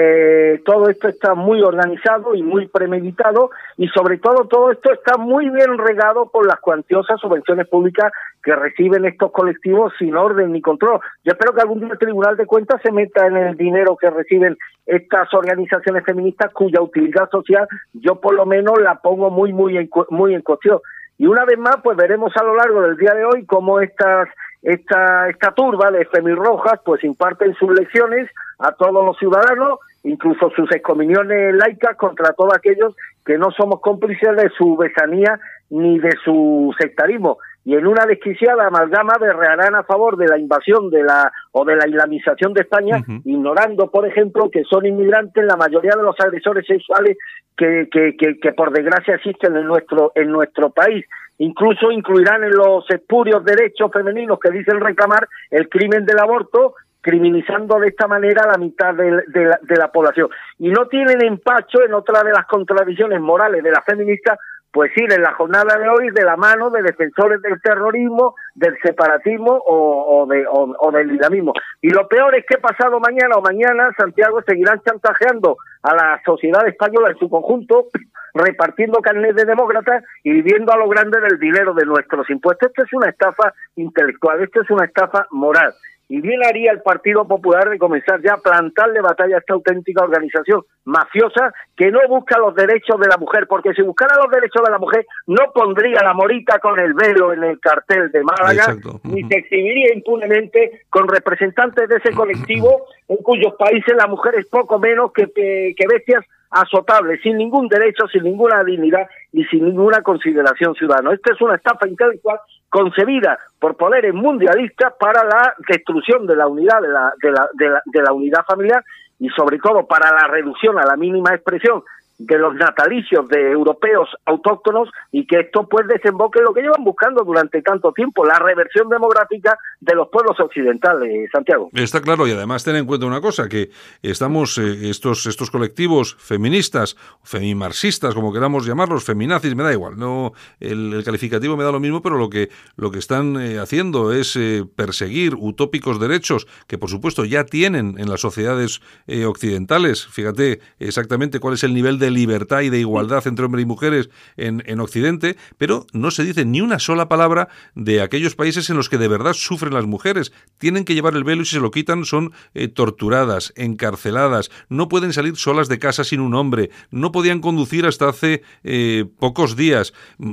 Eh, todo esto está muy organizado y muy premeditado y sobre todo todo esto está muy bien regado por las cuantiosas subvenciones públicas que reciben estos colectivos sin orden ni control. Yo espero que algún día el Tribunal de Cuentas se meta en el dinero que reciben estas organizaciones feministas cuya utilidad social yo por lo menos la pongo muy muy en, muy en cuestión. Y una vez más, pues veremos a lo largo del día de hoy cómo estas esta esta turba de femirrojas pues imparten sus lecciones a todos los ciudadanos, incluso sus excomuniones laicas contra todos aquellos que no somos cómplices de su besanía ni de su sectarismo. Y en una desquiciada amalgama berrearán a favor de la invasión de la o de la islamización de España, ignorando, por ejemplo, que son inmigrantes la mayoría de los agresores sexuales que, que, que, que por desgracia existen en nuestro en nuestro país. Incluso incluirán en los espurios derechos femeninos que dicen reclamar el crimen del aborto, criminalizando de esta manera a la mitad de, la, de la población. Y no tienen empacho en otra de las contradicciones morales de las feministas, pues ir en la jornada de hoy de la mano de defensores del terrorismo, del separatismo o, de, o- del islamismo. Y lo peor es que pasado mañana o mañana Santiago seguirán chantajeando a la sociedad española en su conjunto, repartiendo carnet de demócratas y viviendo a lo grande del dinero de nuestros impuestos. Esto es una estafa intelectual, esto es una estafa moral. Y bien haría el Partido Popular de comenzar ya a plantarle batalla a esta auténtica organización mafiosa que no busca los derechos de la mujer, porque si buscara los derechos de la mujer no pondría la morita con el velo en el cartel de Málaga, Exacto. ni se exhibiría impunemente con representantes de ese colectivo en cuyos países la mujer es poco menos que, que, que bestias azotables, sin ningún derecho, sin ninguna dignidad y sin ninguna consideración ciudadana. Esta es una estafa intelectual concebida por poderes mundialistas para la destrucción de la unidad de la, de la, de la, de la unidad familiar y sobre todo para la reducción a la mínima expresión de los natalicios de europeos autóctonos y que esto pues desemboque en lo que llevan buscando durante tanto tiempo, la reversión demográfica de los pueblos occidentales, Santiago. Está claro, y además ten en cuenta una cosa, que estamos, eh, estos, estos colectivos feministas, femimarxistas, como queramos llamarlos, feminazis, me da igual, no el, calificativo me da lo mismo, pero lo que, lo que están eh, haciendo es eh, perseguir utópicos derechos que por supuesto ya tienen en las sociedades eh, occidentales. Fíjate exactamente cuál es el nivel de libertad y de igualdad entre hombres y mujeres en, en Occidente, pero no se dice ni una sola palabra de aquellos países en los que de verdad sufren las mujeres. Tienen que llevar el velo y si se lo quitan son eh, torturadas, encarceladas, no pueden salir solas de casa sin un hombre, no podían conducir hasta hace eh, pocos días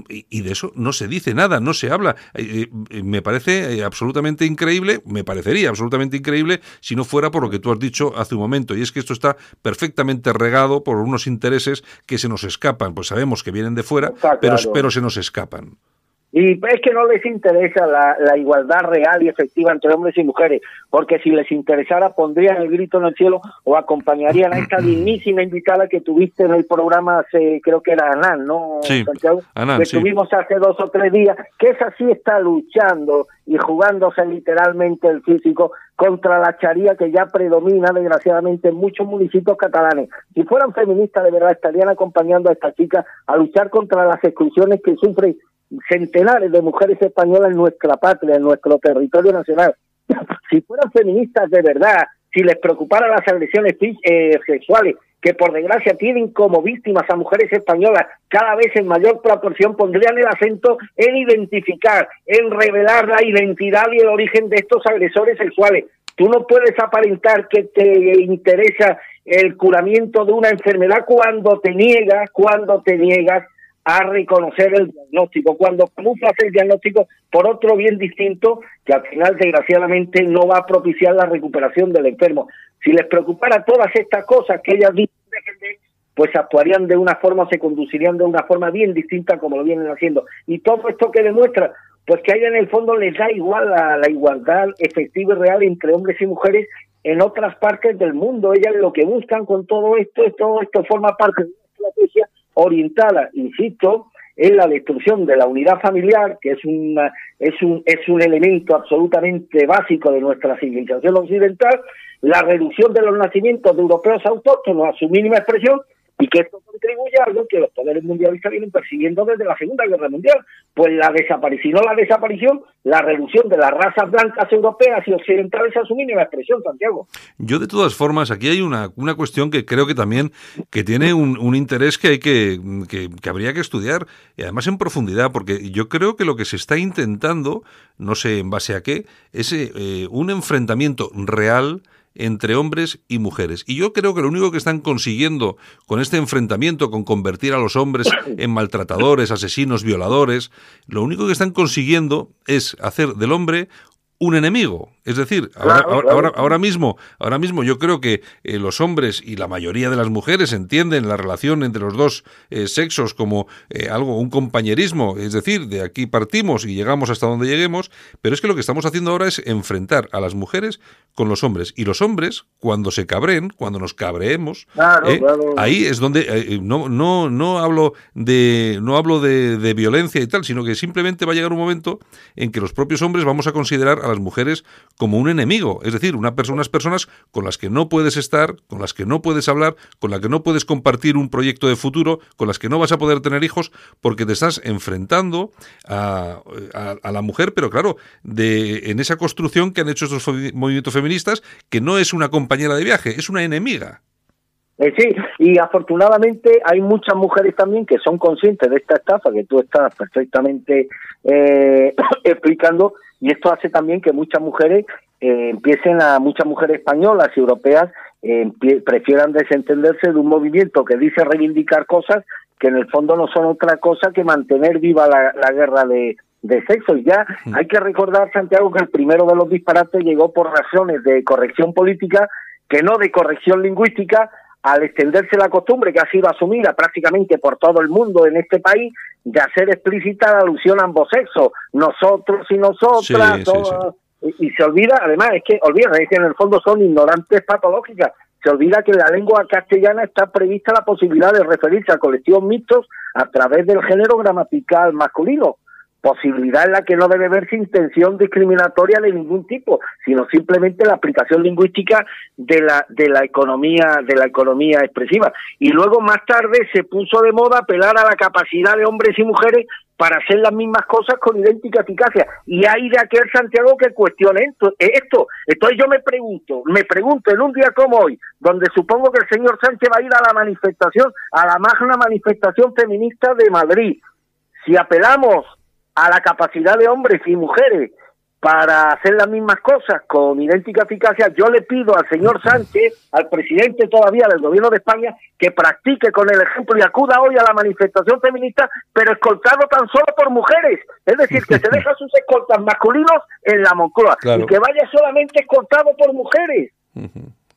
y, de eso no se dice nada, no se habla. Eh, me parece absolutamente increíble, me parecería absolutamente increíble si no fuera por lo que tú has dicho hace un momento y es que esto está perfectamente regado por unos intereses que se nos escapan, pues sabemos que vienen de fuera, Está pero, claro. pero se nos escapan. Y es que no les interesa la, la igualdad real y efectiva entre hombres y mujeres, porque si les interesara pondrían el grito en el cielo o acompañarían a esta dignísima invitada que tuviste en el programa hace, creo que era Anán, ¿no? Sí, Santiago? Anán, que sí. tuvimos hace dos o tres días, que esa sí está luchando y jugándose literalmente el físico contra la charía que ya predomina desgraciadamente en muchos municipios catalanes. Si fueran feministas de verdad estarían acompañando a esta chica a luchar contra las exclusiones que sufren centenares de mujeres españolas en nuestra patria, en nuestro territorio nacional. Si fueran feministas de verdad, si les preocuparan las agresiones eh, sexuales, que por desgracia tienen como víctimas a mujeres españolas cada vez en mayor proporción, pondrían el acento en identificar, en revelar la identidad y el origen de estos agresores sexuales. Tú no puedes aparentar que te interesa el curamiento de una enfermedad cuando te niegas, cuando te niegas a reconocer el diagnóstico, cuando camuflas el diagnóstico por otro bien distinto que al final desgraciadamente no va a propiciar la recuperación del enfermo. Si les preocupara todas estas cosas que ellas dicen pues actuarían de una forma, se conducirían de una forma bien distinta como lo vienen haciendo. Y todo esto que demuestra, pues que a en el fondo les da igual la, la igualdad efectiva y real entre hombres y mujeres en otras partes del mundo. Ellas lo que buscan con todo esto, es todo esto forma parte de una estrategia orientada, insisto, en la destrucción de la unidad familiar, que es una, es un es un elemento absolutamente básico de nuestra civilización occidental, la reducción de los nacimientos de europeos autóctonos a su mínima expresión y que esto contribuye a algo que los poderes mundialistas vienen persiguiendo desde la Segunda Guerra Mundial, pues la desaparición, no la desaparición, la reducción de las razas blancas europeas y occidentales a su mínima expresión, Santiago. Yo de todas formas, aquí hay una, una cuestión que creo que también que tiene un, un interés que hay que, que, que habría que estudiar, y además en profundidad, porque yo creo que lo que se está intentando, no sé en base a qué, es eh, un enfrentamiento real entre hombres y mujeres. Y yo creo que lo único que están consiguiendo con este enfrentamiento, con convertir a los hombres en maltratadores, asesinos, violadores, lo único que están consiguiendo es hacer del hombre un enemigo. Es decir, ahora, Claro, ahora, claro. ahora- ahora mismo, ahora mismo yo creo que eh, los hombres y la mayoría de las mujeres entienden la relación entre los dos eh, sexos como eh, algo, un compañerismo, es decir, de aquí partimos y llegamos hasta donde lleguemos, pero es que lo que estamos haciendo ahora es enfrentar a las mujeres con los hombres. Y los hombres, cuando se cabreen, cuando nos cabreemos, Claro, ahí es donde no, no, no hablo de no hablo de, de violencia y tal, sino que simplemente va a llegar un momento en que los propios hombres vamos a considerar a las mujeres como un enemigo, es decir, una persona, unas personas con las que no puedes estar, con las que no puedes hablar, con las que no puedes compartir un proyecto de futuro, con las que no vas a poder tener hijos, porque te estás enfrentando a, a- a la mujer, pero claro, de, en esa construcción que han hecho estos movimientos feministas, que no es una compañera de viaje, es una enemiga. Eh, sí, y afortunadamente hay muchas mujeres también que son conscientes de esta estafa que tú estás perfectamente eh, explicando y esto hace también que muchas mujeres eh, empiecen a, muchas mujeres españolas y europeas eh, prefieran desentenderse de un movimiento que dice reivindicar cosas que en el fondo no son otra cosa que mantener viva la, la guerra de, de sexo. Y ya hay que recordar, Santiago, que el primero de los disparates llegó por razones de corrección política que no de corrección lingüística, al extenderse la costumbre que ha sido asumida prácticamente por todo el mundo en este país de hacer explícita la alusión a ambos sexos, nosotros y nosotras, Sí, sí, todas- Y, y se olvida, además, es que olvida, es que en el fondo son ignorantes patológicas. Se olvida que en la lengua castellana está prevista la posibilidad de referirse a colectivos mixtos a través del género gramatical masculino posibilidad en la que no debe verse intención discriminatoria de ningún tipo, sino simplemente la aplicación lingüística de la de la economía de la economía expresiva. Y luego más tarde se puso de moda apelar a la capacidad de hombres y mujeres para hacer las mismas cosas con idéntica eficacia. Y hay de aquel Santiago que cuestione esto. esto. Entonces yo me pregunto, me pregunto en un día como hoy, donde supongo que el señor Sánchez va a ir a la manifestación, a la magna manifestación feminista de Madrid, si apelamos a la capacidad de hombres y mujeres para hacer las mismas cosas con idéntica eficacia, yo le pido al señor Sánchez, al presidente todavía del gobierno de España, que practique con el ejemplo y acuda hoy a la manifestación feminista, pero escoltado tan solo por mujeres. Es decir, que se deja sus escoltas masculinos en la Moncloa Claro. y que vaya solamente escoltado por mujeres.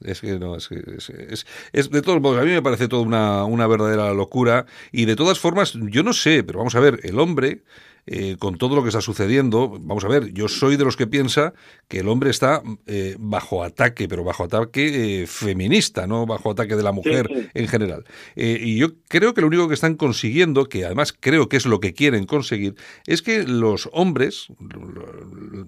Es que no, es que es, es- es- de todos modos, a mí me parece toda una, una verdadera locura y de todas formas, yo no sé, pero vamos a ver, el hombre, eh, con todo lo que está sucediendo, vamos a ver, yo soy de los que piensa que el hombre está eh, bajo ataque, pero bajo ataque eh, feminista, no bajo ataque de la mujer sí. en general. Y yo creo que lo único que están consiguiendo, que además creo que es lo que quieren conseguir, es que los hombres,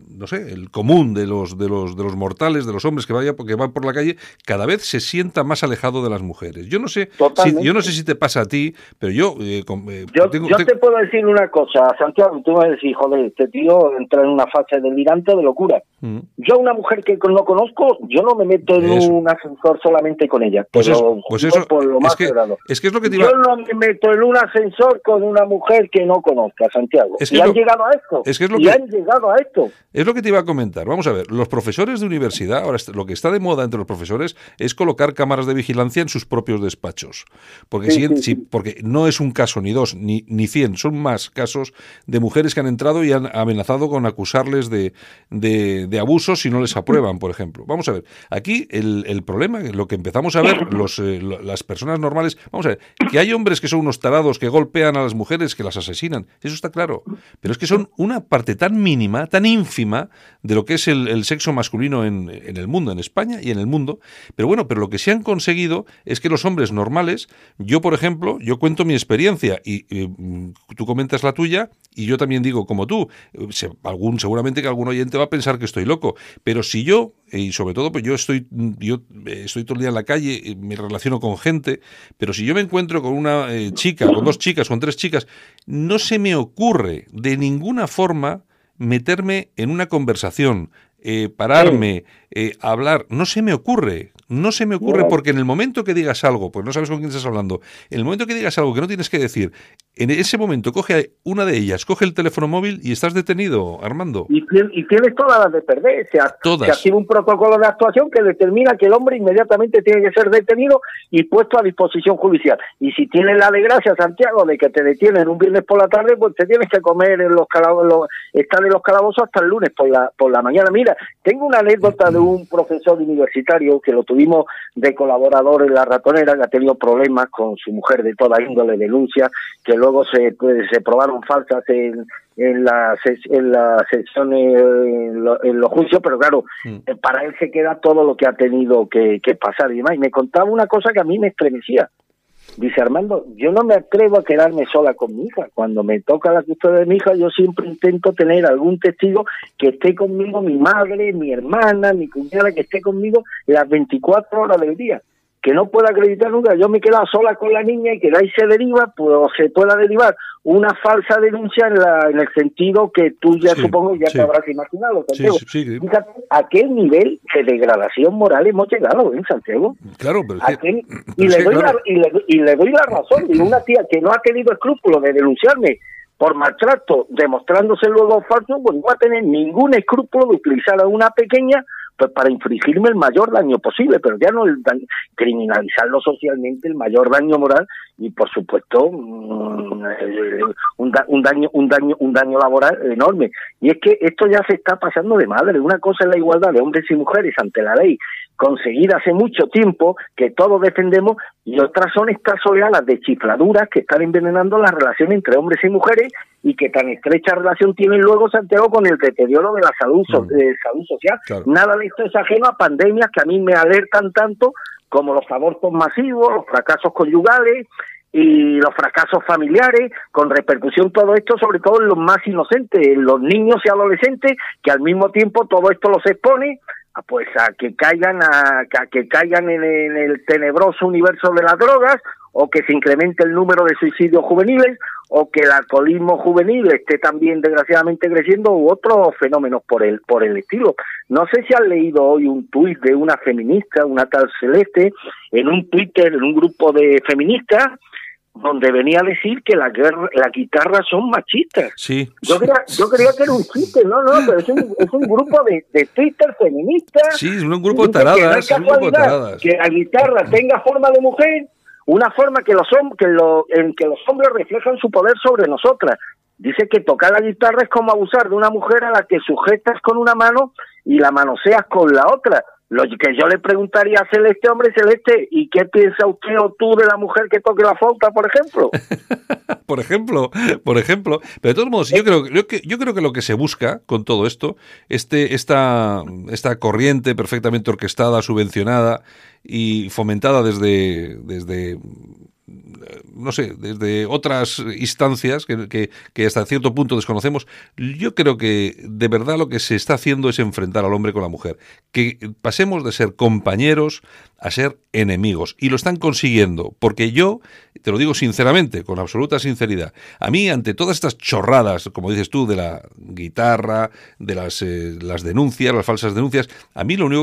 no sé, el común de los de los de los mortales, de los hombres que vaya que van por la calle, cada vez se sienta más alejado de las mujeres. Yo no sé, si, yo no sé si te pasa a ti, pero yo com- Yo, tengo- yo te- te puedo decir una cosa, Santiago, tú me vas a decir, joder, este tío entra en una fase delirante de locura. Mm. Yo una mujer que no conozco, yo no me meto en Eso. un ascensor solamente con ella. Pues pero eso, pues eso por lo es más que, es que es lo que te iba Yo no me meto en un ascensor con una mujer que no conozca, Santiago. Es que y es han lo- llegado a esto. es que es lo y que- han llegado a esto. Es lo que te iba a comentar. Vamos a ver, los profesores de universidad, ahora lo que está de moda entre los profesores es colocar cámaras de vigilancia en sus propios despachos. Porque, Sí, si- sí, si- porque no es un caso, ni dos, ni, ni cien, son más casos de mujeres que han entrado y han amenazado con acusarles de, de, de abusos si no les aprueban, por ejemplo. Vamos a ver, aquí el, el problema, lo que empezamos a ver, los, eh, las personas normales, vamos a ver, que hay hombres que son unos tarados que golpean a las mujeres, que las asesinan, eso está claro. Pero es que son una parte tan mínima, tan ínfima de lo que es el, el sexo masculino en, en el mundo, en España y en el mundo. Pero bueno, pero lo que se han conseguido es que los hombres normales, yo por ejemplo, yo cuento mi experiencia y, y, mm, tú comentas la tuya y y yo también digo como tú, se- algún, seguramente que algún oyente va a pensar que estoy loco, pero si yo, y sobre todo pues yo estoy, yo estoy todo el día en la calle, eh, me relaciono con gente, pero si yo me encuentro con una eh, chica, con dos chicas, con tres chicas, no se me ocurre de ninguna forma meterme en una conversación, eh, pararme, eh, hablar, no se me ocurre, no se me ocurre porque en el momento que digas algo, pues no sabes con quién estás hablando, en el momento que digas algo que no tienes que decir, en ese momento coge una de ellas, coge el teléfono móvil y estás detenido, Armando. y, y tienes todas las de perder. Se, Todas. se activa un protocolo de actuación que determina que el hombre inmediatamente tiene que ser detenido y puesto a disposición judicial. Y si tienes la desgracia, Santiago, de que te detienen un viernes por la tarde, pues te tienes que comer en los calabozos, estar en los calabozos hasta el lunes por la, por la mañana. Mira, tengo una anécdota de un profesor universitario que lo tuvimos de colaborador en la ratonera, que ha tenido problemas con su mujer de toda índole, denuncias, que luego se, pues, se probaron falsas en, en la ses- en la sesión eh, en, lo- en los juicios pero claro Mm. eh, para él se queda todo lo que ha tenido que, que pasar y demás y me contaba una cosa que a mí me estremecía dice Armando yo no me atrevo a quedarme sola con mi hija. Cuando me toca la custodia de mi hija yo siempre intento tener algún testigo que esté conmigo mi madre mi hermana mi cuñada que esté conmigo las 24 horas del día que no pueda acreditar nunca, yo me quedo sola con la niña y que de ahí se deriva, pues o se pueda derivar una falsa denuncia en, la, en el sentido que tú ya Sí, supongo ya sí. te habrás imaginado, Santiago. sí, sí. Fíjate a qué nivel de degradación moral hemos llegado, ¿eh, Santiago? Claro, pero ¿A qué- y, le doy claro, la, y, le, y le doy la razón, de una tía que no ha tenido escrúpulo de denunciarme por maltrato, demostrándose luego falso, pues no va a tener ningún escrúpulo de utilizar a una pequeña para infligirme el mayor daño posible, pero ya no el daño- criminalizarlo socialmente, el mayor daño moral y por supuesto mm, un, un daño un daño un daño laboral enorme. Y es que esto ya se está pasando de madre. Una cosa es la igualdad de hombres y mujeres ante la ley conseguida hace mucho tiempo que todos defendemos y otras son estas oleadas de chifladuras que están envenenando la relación entre hombres y mujeres y que tan estrecha relación tienen luego Santiago con el deterioro de la salud so- Mm. eh, salud social. Claro. Nada de esto es ajeno a pandemias que a mí me alertan tanto como los abortos masivos, los fracasos conyugales y los fracasos familiares, con repercusión todo esto, sobre todo en los más inocentes, en los niños y adolescentes, que al mismo tiempo todo esto los expone pues a que caigan a, que caigan en, en el tenebroso universo de las drogas o que se incremente el número de suicidios juveniles o que el alcoholismo juvenil esté también desgraciadamente creciendo u otros fenómenos por el por el estilo. No sé si han leído hoy un tuit de una feminista, una tal Celeste, en un Twitter, en un grupo de feministas, donde venía a decir que la guerra, la guitarra son machistas. sí, Yo creía, yo creía que era un chiste, no, no, pero es un, es un grupo de, de Twitter feministas. sí, es un grupo de Dice que no taradas, un grupo de taradas. Que la guitarra tenga forma de mujer, una forma que los que lo, en que los hombres reflejan su poder sobre nosotras. Dice que tocar la guitarra es como abusar de una mujer a la que sujetas con una mano y la manoseas con la otra. Lo que yo le preguntaría a Celeste, hombre Celeste, ¿y qué piensa usted o tú de la mujer que toque la flauta, por ejemplo? por ejemplo, por ejemplo. Pero de todos modos, yo creo, yo, yo creo que lo que se busca con todo esto, este, esta, esta corriente perfectamente orquestada, subvencionada y fomentada desde, desde no sé, desde otras instancias que, que, hasta cierto punto desconocemos, yo creo que de verdad lo que se está haciendo es enfrentar al hombre con la mujer. Que pasemos de ser compañeros a ser enemigos. Y lo están consiguiendo, porque yo, te lo digo sinceramente, con absoluta sinceridad, a mí ante todas estas chorradas, como dices tú, de la guitarra, de las, eh, las denuncias, las falsas denuncias, a mí lo único